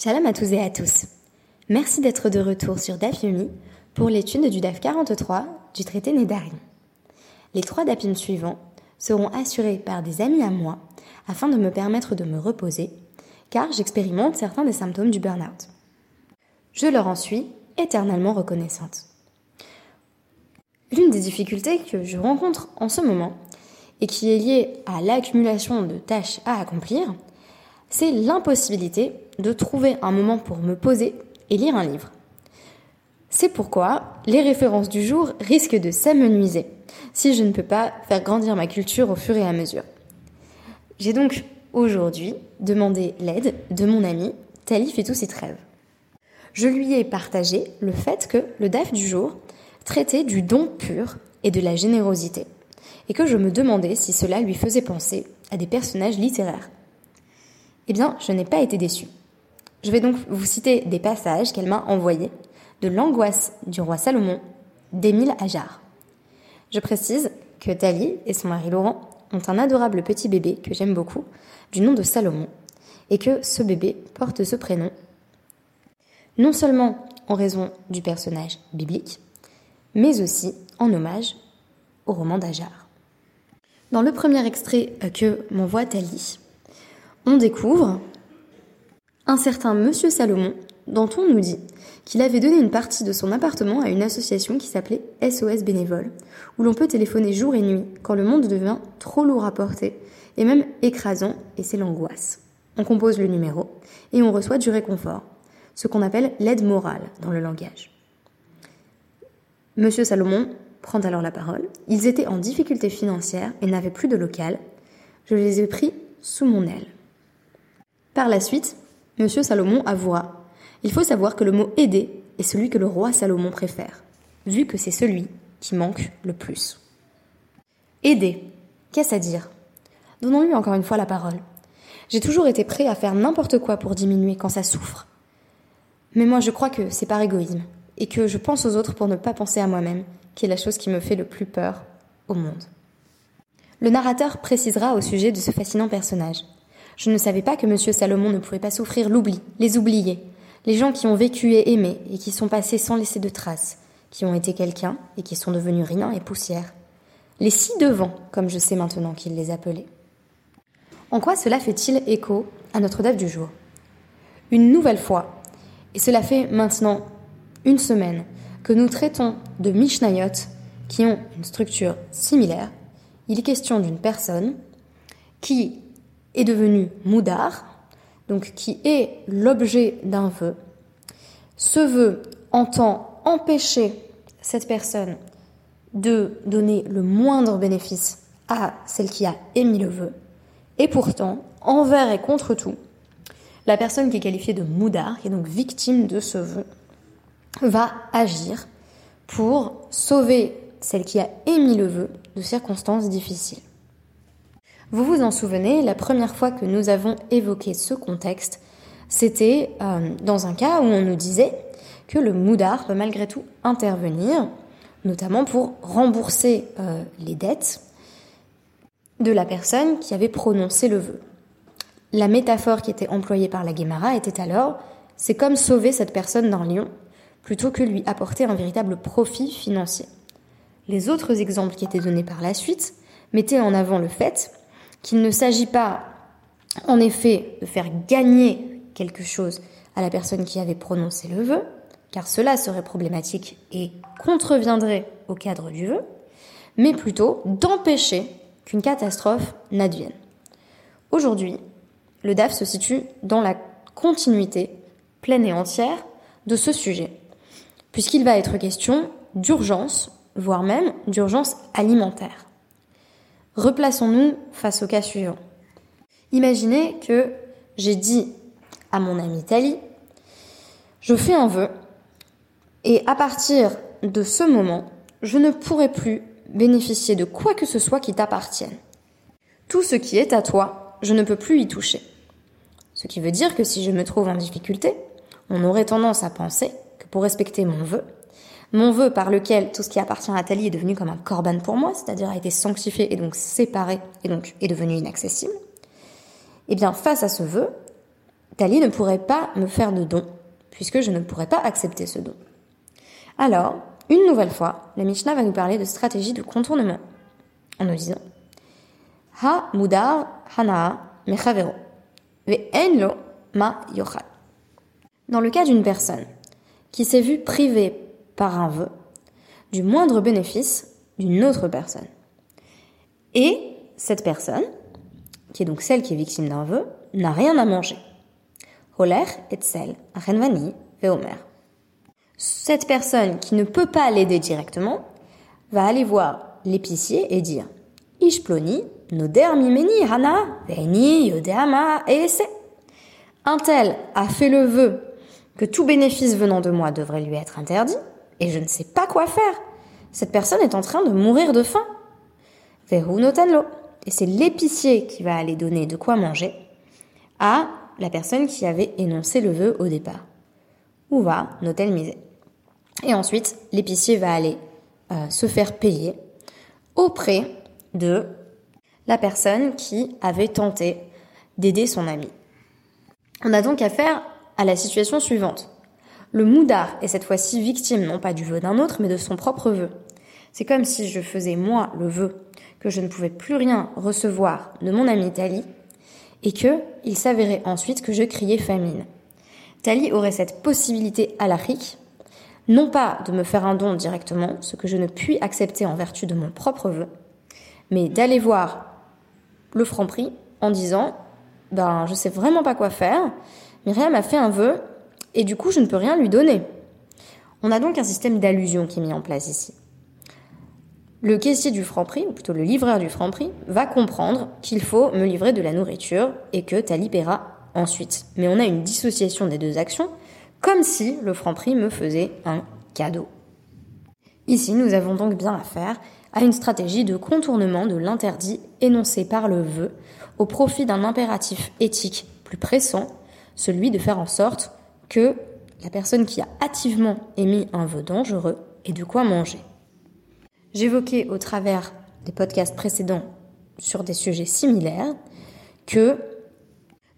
Shalom à tous et à tous. Merci d'être de retour sur DAF pour l'étude du DAF 43 du traité Nédarim. Les trois DAPIM suivants seront assurés par des amis à moi afin de me permettre de me reposer car j'expérimente certains des symptômes du burn-out. Je leur en suis éternellement reconnaissante. L'une des difficultés que je rencontre en ce moment et qui est liée à l'accumulation de tâches à accomplir, c'est l'impossibilité de trouver un moment pour me poser et lire un livre. C'est pourquoi les références du jour risquent de s'amenuiser si je ne peux pas faire grandir ma culture au fur et à mesure. J'ai donc aujourd'hui demandé l'aide de mon ami Tali fait tous ses trêves. Je lui ai partagé le fait que le DAF du jour traitait du don pur et de la générosité, et que je me demandais si cela lui faisait penser à des personnages littéraires. Eh bien, je n'ai pas été déçue. Je vais donc vous citer des passages qu'elle m'a envoyés de L'angoisse du roi Salomon d'Émile Ajar. Je précise que Thalie et son mari Laurent ont un adorable petit bébé que j'aime beaucoup, du nom de Salomon, et que ce bébé porte ce prénom non seulement en raison du personnage biblique, mais aussi en hommage au roman d'Ajar. Dans le premier extrait que m'envoie Thalie, on découvre un certain Monsieur Salomon, dont on nous dit qu'il avait donné une partie de son appartement à une association qui s'appelait SOS Bénévole, où l'on peut téléphoner jour et nuit quand le monde devient trop lourd à porter et même écrasant, et c'est l'angoisse. On compose le numéro et on reçoit du réconfort, ce qu'on appelle l'aide morale dans le langage. Monsieur Salomon prend alors la parole. Ils étaient en difficulté financière et n'avaient plus de local. Je les ai pris sous mon aile. Par la suite, Monsieur Salomon avouera Il faut savoir que le mot aider est celui que le roi Salomon préfère, vu que c'est celui qui manque le plus. Aider, qu'est-ce à dire? Donnons-lui encore une fois la parole. J'ai toujours été prêt à faire n'importe quoi pour diminuer quand ça souffre. Mais moi, je crois que c'est par égoïsme, et que je pense aux autres pour ne pas penser à moi-même, qui est la chose qui me fait le plus peur au monde. Le narrateur précisera au sujet de ce fascinant personnage. Je ne savais pas que M. Salomon ne pouvait pas souffrir l'oubli, les oubliés, les gens qui ont vécu et aimé et qui sont passés sans laisser de traces, qui ont été quelqu'un et qui sont devenus rien et poussière. Les ci-devant, comme je sais maintenant qu'il les appelait. En quoi cela fait-il écho à notre date du jour? Une nouvelle fois, et cela fait maintenant une semaine que nous traitons de Mishnayot qui ont une structure similaire, il est question d'une personne qui est devenu moudar, donc qui est l'objet d'un vœu. Ce vœu entend empêcher cette personne de donner le moindre bénéfice à celle qui a émis le vœu. Et pourtant, envers et contre tout, la personne qui est qualifiée de moudar, qui est donc victime de ce vœu, va agir pour sauver celle qui a émis le vœu de circonstances difficiles. Vous vous en souvenez, la première fois que nous avons évoqué ce contexte, c'était euh, dans un cas où on nous disait que le moudar peut malgré tout intervenir, notamment pour rembourser euh, les dettes de la personne qui avait prononcé le vœu. La métaphore qui était employée par la Guémara était alors c'est comme sauver cette personne d'un lion plutôt que lui apporter un véritable profit financier. Les autres exemples qui étaient donnés par la suite mettaient en avant le fait qu'il ne s'agit pas, en effet, de faire gagner quelque chose à la personne qui avait prononcé le vœu, car cela serait problématique et contreviendrait au cadre du vœu, mais plutôt d'empêcher qu'une catastrophe n'advienne. Aujourd'hui, le DAF se situe dans la continuité pleine et entière de ce sujet, puisqu'il va être question d'urgence, voire même d'urgence alimentaire. Replaçons-nous face au cas suivant. Imaginez que j'ai dit à mon ami Tali, je fais un vœu et à partir de ce moment, je ne pourrai plus bénéficier de quoi que ce soit qui t'appartienne. Tout ce qui est à toi, je ne peux plus y toucher. Ce qui veut dire que si je me trouve en difficulté, on aurait tendance à penser que pour respecter mon vœu, mon vœu par lequel tout ce qui appartient à Tali est devenu comme un corban pour moi, c'est-à-dire a été sanctifié et donc séparé et donc est devenu inaccessible. Eh bien, face à ce vœu, Tali ne pourrait pas me faire de don, puisque je ne pourrais pas accepter ce don. Alors, une nouvelle fois, la Mishnah va nous parler de stratégie de contournement, en nous disant Ha mudar hana mechavero, ve ma yochal. Dans le cas d'une personne qui s'est vue privée par un vœu du moindre bénéfice d'une autre personne, et cette personne, qui est donc celle qui est victime d'un vœu, n'a rien à manger. Holer et sel, renvani, veomer. Cette personne qui ne peut pas l'aider directement va aller voir l'épicier et dire Ishploni, hana. Un tel a fait le vœu que tout bénéfice venant de moi devrait lui être interdit, et je ne sais pas quoi faire. Cette personne est en train de mourir de faim. Vehu notanlo. Et c'est l'épicier qui va aller donner de quoi manger à la personne qui avait énoncé le vœu au départ. Ou va notel misé? Et ensuite, l'épicier va aller euh, se faire payer auprès de la personne qui avait tenté d'aider son ami. On a donc affaire à la situation suivante. Le moudar est cette fois-ci victime non pas du vœu d'un autre, mais de son propre vœu. C'est comme si je faisais moi le vœu que je ne pouvais plus rien recevoir de mon ami Tali, et que il s'avérait ensuite que je criais famine. Tali aurait cette possibilité à l'Afrique, non pas de me faire un don directement, ce que je ne puis accepter en vertu de mon propre vœu, mais d'aller voir le franc prix en disant ben je sais vraiment pas quoi faire, Myriam a fait un vœu et du coup je ne peux rien lui donner. On a donc un système d'allusion qui est mis en place ici. Le caissier du franc-prix, ou plutôt le livreur du franc-prix, va comprendre qu'il faut me livrer de la nourriture et que Tali paiera ensuite. Mais on a une dissociation des deux actions, comme si le franc-prix me faisait un cadeau. Ici, nous avons donc bien affaire à une stratégie de contournement de l'interdit énoncé par le vœu au profit d'un impératif éthique plus pressant, celui de faire en sorte que la personne qui a hâtivement émis un vœu dangereux ait de quoi manger. J'évoquais au travers des podcasts précédents sur des sujets similaires que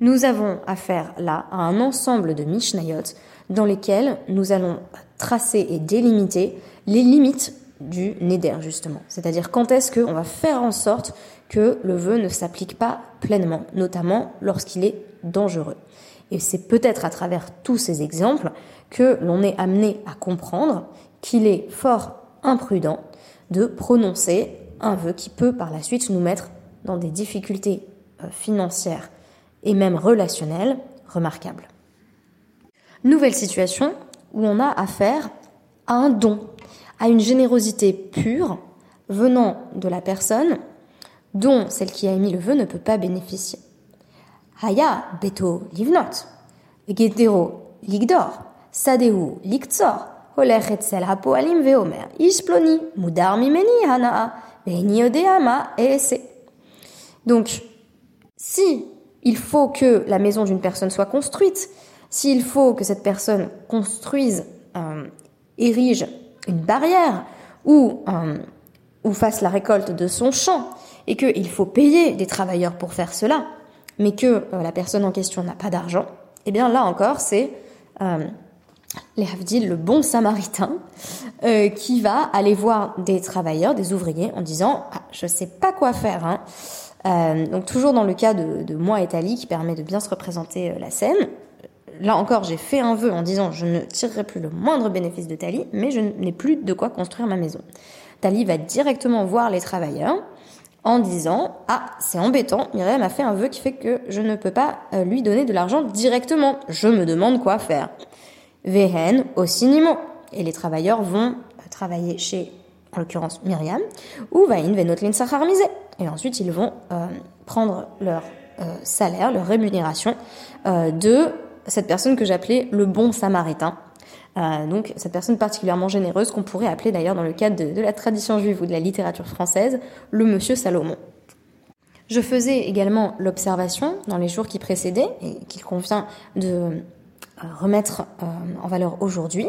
nous avons affaire là à un ensemble de Mishnayot dans lesquels nous allons tracer et délimiter les limites du Neder justement. C'est-à-dire quand est-ce qu'on va faire en sorte que le vœu ne s'applique pas pleinement, notamment lorsqu'il est dangereux. Et c'est peut-être à travers tous ces exemples que l'on est amené à comprendre qu'il est fort imprudent de prononcer un vœu qui peut par la suite nous mettre dans des difficultés euh, financières et même relationnelles remarquables. Nouvelle situation où on a affaire à un don, à une générosité pure venant de la personne dont celle qui a émis le vœu ne peut pas bénéficier. Haya beto livnot, gedero liktsor, donc, si il faut que la maison d'une personne soit construite, s'il faut que cette personne construise, euh, érige une barrière ou, euh, ou fasse la récolte de son champ, et qu'il faut payer des travailleurs pour faire cela, mais que euh, la personne en question n'a pas d'argent, eh bien là encore, c'est les Havdil, le bon samaritain, euh, qui va aller voir des travailleurs, des ouvriers, en disant ah, Je sais pas quoi faire. Hein. Euh, donc, toujours dans le cas de, moi et Tali, qui permet de bien se représenter euh, la scène. Là encore, j'ai fait un vœu en disant Je ne tirerai plus le moindre bénéfice de Tali, mais je n'ai plus de quoi construire ma maison. Tali va directement voir les travailleurs en disant Ah, c'est embêtant, Myriam a fait un vœu qui fait que je ne peux pas lui donner de l'argent directement. Je me demande quoi faire. Vehen au cinimo. Et les travailleurs vont travailler chez, en l'occurrence, Myriam, ou Vain Venotlin Sacharmise. Et ensuite, ils vont euh, prendre leur euh, salaire, leur rémunération euh, de cette personne que j'appelais le bon samaritain. Donc cette personne particulièrement généreuse qu'on pourrait appeler d'ailleurs dans le cadre de, la tradition juive ou de la littérature française le Monsieur Salomon. Je faisais également l'observation dans les jours qui précédaient et qu'il convient de remettre euh, en valeur aujourd'hui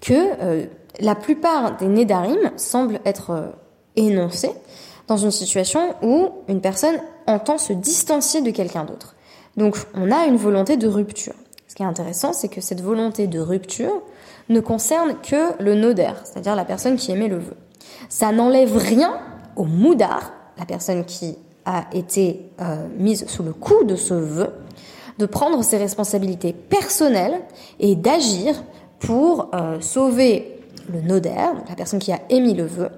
que euh, la plupart des nédarim semblent être euh, énoncés dans une situation où une personne entend se distancier de quelqu'un d'autre. Donc on a une volonté de rupture. Ce qui est intéressant, c'est que cette volonté de rupture ne concerne que le noder, c'est-à-dire la personne qui émet le vœu. Ça n'enlève rien au moudar, la personne qui a été euh, mise sous le coup de ce vœu, de prendre ses responsabilités personnelles et d'agir pour euh, sauver le noder, la personne qui a émis le vœu,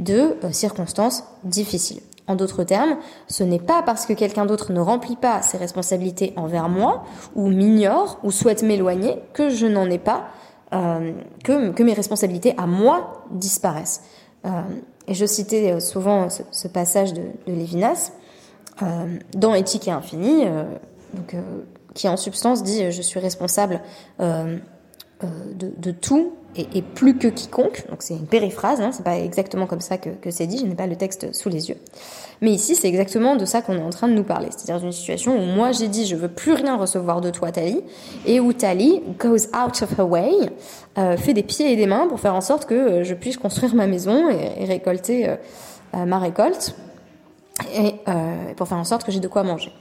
de euh, circonstances difficiles. En d'autres termes, ce n'est pas parce que quelqu'un d'autre ne remplit pas ses responsabilités envers moi, ou m'ignore, ou souhaite m'éloigner, que je n'en ai pas, euh, que, mes responsabilités à moi disparaissent. Euh, et je citais souvent ce, passage de, de Lévinas euh, dans Éthique et Infini, qui en substance dit je suis responsable de, tout et, plus que quiconque. Donc c'est une périphrase, hein, c'est pas exactement comme ça que, que c'est dit, je n'ai pas le texte sous les yeux. Mais ici, c'est exactement de ça qu'on est en train de nous parler. C'est-à-dire d'une situation où moi j'ai dit je veux plus rien recevoir de toi, Tali, et où Tali goes out of her way, euh, fait des pieds et des mains pour faire en sorte que euh, je puisse construire ma maison et, et récolter euh, euh ma récolte, et euh, pour faire en sorte que j'ai de quoi manger.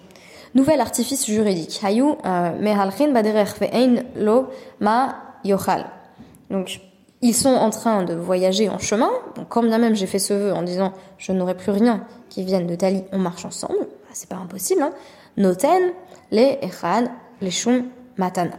Nouvel artifice juridique. Hayu mehalchin baderech ve'ein lo ma yochal. Donc, ils sont en train de voyager en chemin. Donc, quand bien même j'ai fait ce vœu en disant je n'aurai plus rien qui vienne de Tali, on marche ensemble. Bah, c'est pas impossible. Hein. Noten, les echad, les shum, matana.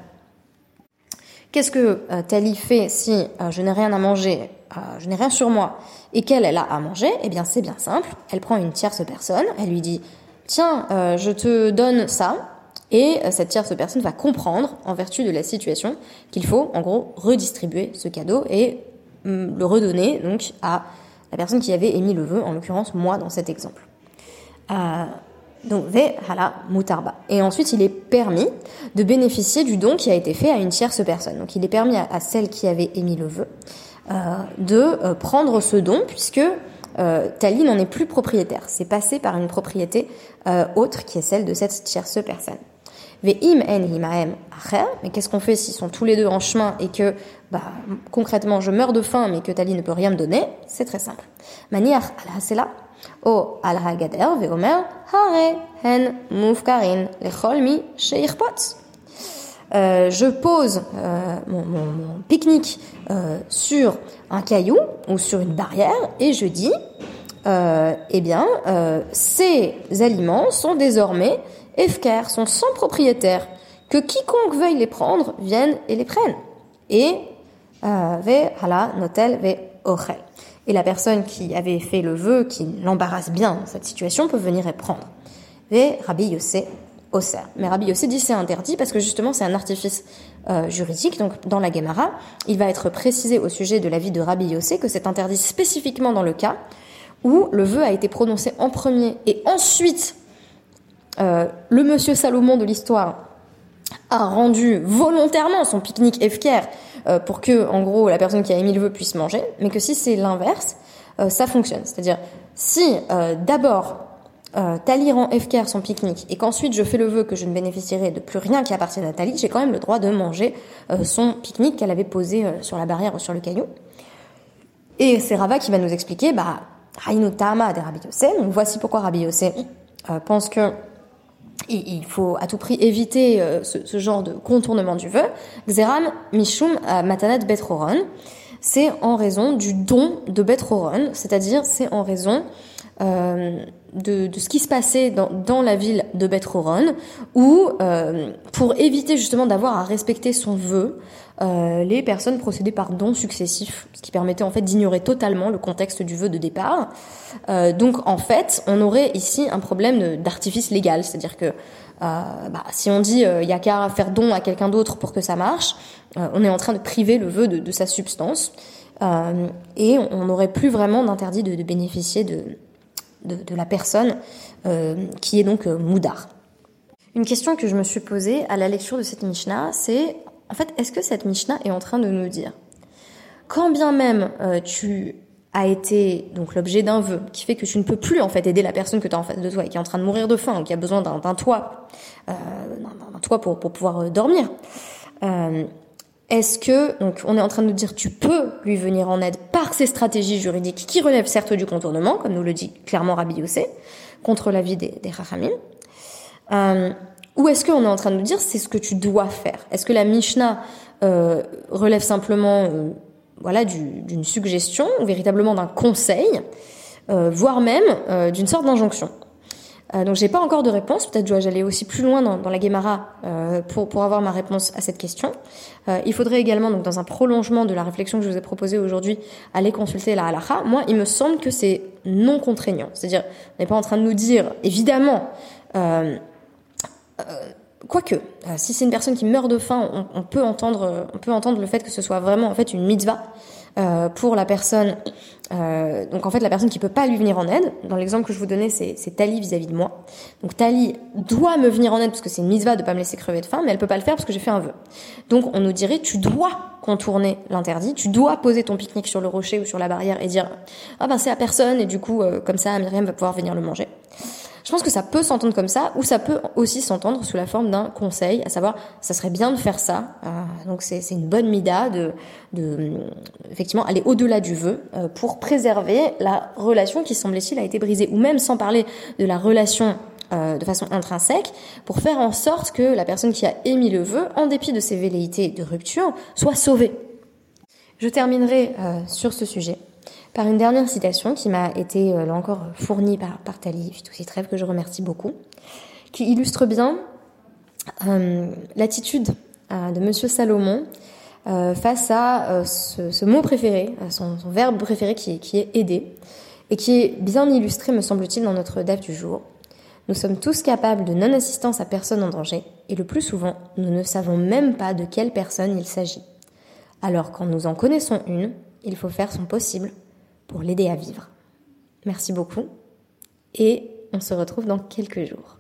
Qu'est-ce que euh, Tali fait si euh, je n'ai rien à manger, euh, je n'ai rien sur moi et qu'elle elle a à manger? Eh bien, c'est bien simple. Elle prend une tierce personne, elle lui dit tiens, je te donne ça, et euh, cette tierce personne va comprendre, en vertu de la situation, qu'il faut en gros redistribuer ce cadeau et mm, le redonner donc à la personne qui avait émis le vœu, en l'occurrence moi dans cet exemple. Euh, donc ve hala mutarba. Et ensuite, il est permis de bénéficier du don qui a été fait à une tierce personne. Donc, il est permis à, celle qui avait émis le vœu euh, de euh, prendre ce don puisque euh, Tali n'en est plus propriétaire. C'est passé par une propriété autre qui est celle de cette tierce personne. Mais qu'est-ce qu'on fait s'ils sont tous les deux en chemin et que, bah, concrètement, je meurs de faim mais que Tali ne peut rien me donner? C'est très simple. Maniar al-hasela, o al-hagader veomer, hare hen mufkarin sheichpot. Euh, je pose euh, mon, pique-nique euh, sur un caillou ou sur une barrière et je dis, eh bien, ces aliments sont désormais efker, sont sans propriétaire, que quiconque veuille les prendre vienne et les prenne. Et ve hala notel ve ochel. Et la personne qui avait fait le vœu, qui l'embarrasse bien dans cette situation, peut venir et prendre. Ve Rabbi Yossé mais Rabbi Yossi dit c'est interdit parce que justement c'est un artifice euh, juridique. Donc dans la Gemara, il va être précisé au sujet de l'avis de Rabbi Yossi que c'est interdit spécifiquement dans le cas où le vœu a été prononcé en premier et ensuite euh, le monsieur Salomon de l'histoire a rendu volontairement son pique-nique efker euh, pour que, en gros, la personne qui a émis le vœu puisse manger, mais que si c'est l'inverse, euh, ça fonctionne. C'est-à-dire, si euh, d'abord euh, Tali rend Efker son pique-nique et qu'ensuite je fais le vœu que je ne bénéficierai de plus rien qui appartient à Tali, j'ai quand même le droit de manger euh, son pique-nique qu'elle avait posé euh, sur la barrière ou sur le caillou. Et c'est Rava qui va nous expliquer, bah, Hainu Tama de Rabbi Yossé. Donc voici pourquoi Rabbi Yossé euh, pense que il faut à tout prix éviter euh, ce, ce, genre de contournement du vœu. Xeram Mishum Matanat Betroron. C'est en raison du don de Betroron, c'est-à-dire c'est en raison euh, de, de, ce qui se passait dans, dans la ville de Beth-Horon, où, euh, pour éviter justement d'avoir à respecter son vœu, euh, les personnes procédaient par dons successifs, ce qui permettait en fait d'ignorer totalement le contexte du vœu de départ. Euh, donc en fait, on aurait ici un problème d'artifice légal, c'est-à-dire que euh, bah, si on dit il euh, a qu'à faire don à quelqu'un d'autre pour que ça marche, euh, on est en train de priver le vœu de, de sa substance. et on n'aurait plus vraiment d'interdit de, de bénéficier de, de, de la personne euh, qui est donc euh, moudar. Une question que je me suis posée à la lecture de cette Mishnah, c'est en fait, est-ce que cette Mishnah est en train de nous dire, quand bien même euh, tu as été donc l'objet d'un vœu qui fait que tu ne peux plus en fait aider la personne que tu as en face de toi et qui est en train de mourir de faim ou qui a besoin d'un toit, euh, d'un toit pour, pour pouvoir euh, dormir. Est-ce que, donc, on est en train de dire, tu peux lui venir en aide par ces stratégies juridiques qui relèvent certes du contournement, comme nous le dit clairement Rabbi Yossé, contre l'avis des, des Ou est-ce qu'on est en train de nous dire c'est ce que tu dois faire? Est-ce que la Mishnah euh, relève simplement euh, voilà d'une suggestion ou véritablement d'un conseil, euh, voire même euh, d'une sorte d'injonction? Euh, donc j'ai pas encore de réponse. Peut-être dois-je aller aussi plus loin dans, dans la Guémara euh, pour, pour avoir ma réponse à cette question. Il faudrait également, donc dans un prolongement de la réflexion que je vous ai proposée aujourd'hui, aller consulter la halakha. Moi, il me semble que c'est non contraignant. C'est-à-dire, on n'est pas en train de nous dire, évidemment, quoique, si c'est une personne qui meurt de faim, on, on, peut entendre, on peut entendre le fait que ce soit vraiment en fait une mitzvah euh, pour la personne, euh, donc en fait la personne qui peut pas lui venir en aide. Dans l'exemple que je vous donnais, c'est, c'est Tali vis-à-vis de moi. Donc Tali doit me venir en aide parce que c'est une mitzvah de pas me laisser crever de faim, mais elle peut pas le faire parce que j'ai fait un vœu. Donc on nous dirait tu dois contourner l'interdit, tu dois poser ton pique-nique sur le rocher ou sur la barrière et dire ah ben c'est à personne et du coup euh, comme ça Myriam va pouvoir venir le manger. Je pense que ça peut s'entendre comme ça, ou ça peut aussi s'entendre sous la forme d'un conseil, à savoir, ça serait bien de faire ça. Euh, donc c'est une bonne mida de, effectivement aller au-delà du vœu euh, pour préserver la relation qui semble-t-il a été brisée, ou même sans parler de la relation euh, de façon intrinsèque, pour faire en sorte que la personne qui a émis le vœu, en dépit de ses velléités de rupture, soit sauvée. Je terminerai sur ce sujet par une dernière citation qui m'a été, euh, là encore, fournie par, par Tali Fitoussi-Trèves, que je remercie beaucoup, qui illustre bien euh, l'attitude euh, de Monsieur Salomon face à ce, mot préféré, son, son verbe préféré qui, qui, est aider, et qui est bien illustré, me semble-t-il, dans notre DAF du jour. Nous sommes tous capables de non-assistance à personne en danger, et le plus souvent, nous ne savons même pas de quelle personne il s'agit. Alors quand nous en connaissons une, il faut faire son possible pour l'aider à vivre. Merci beaucoup et on se retrouve dans quelques jours.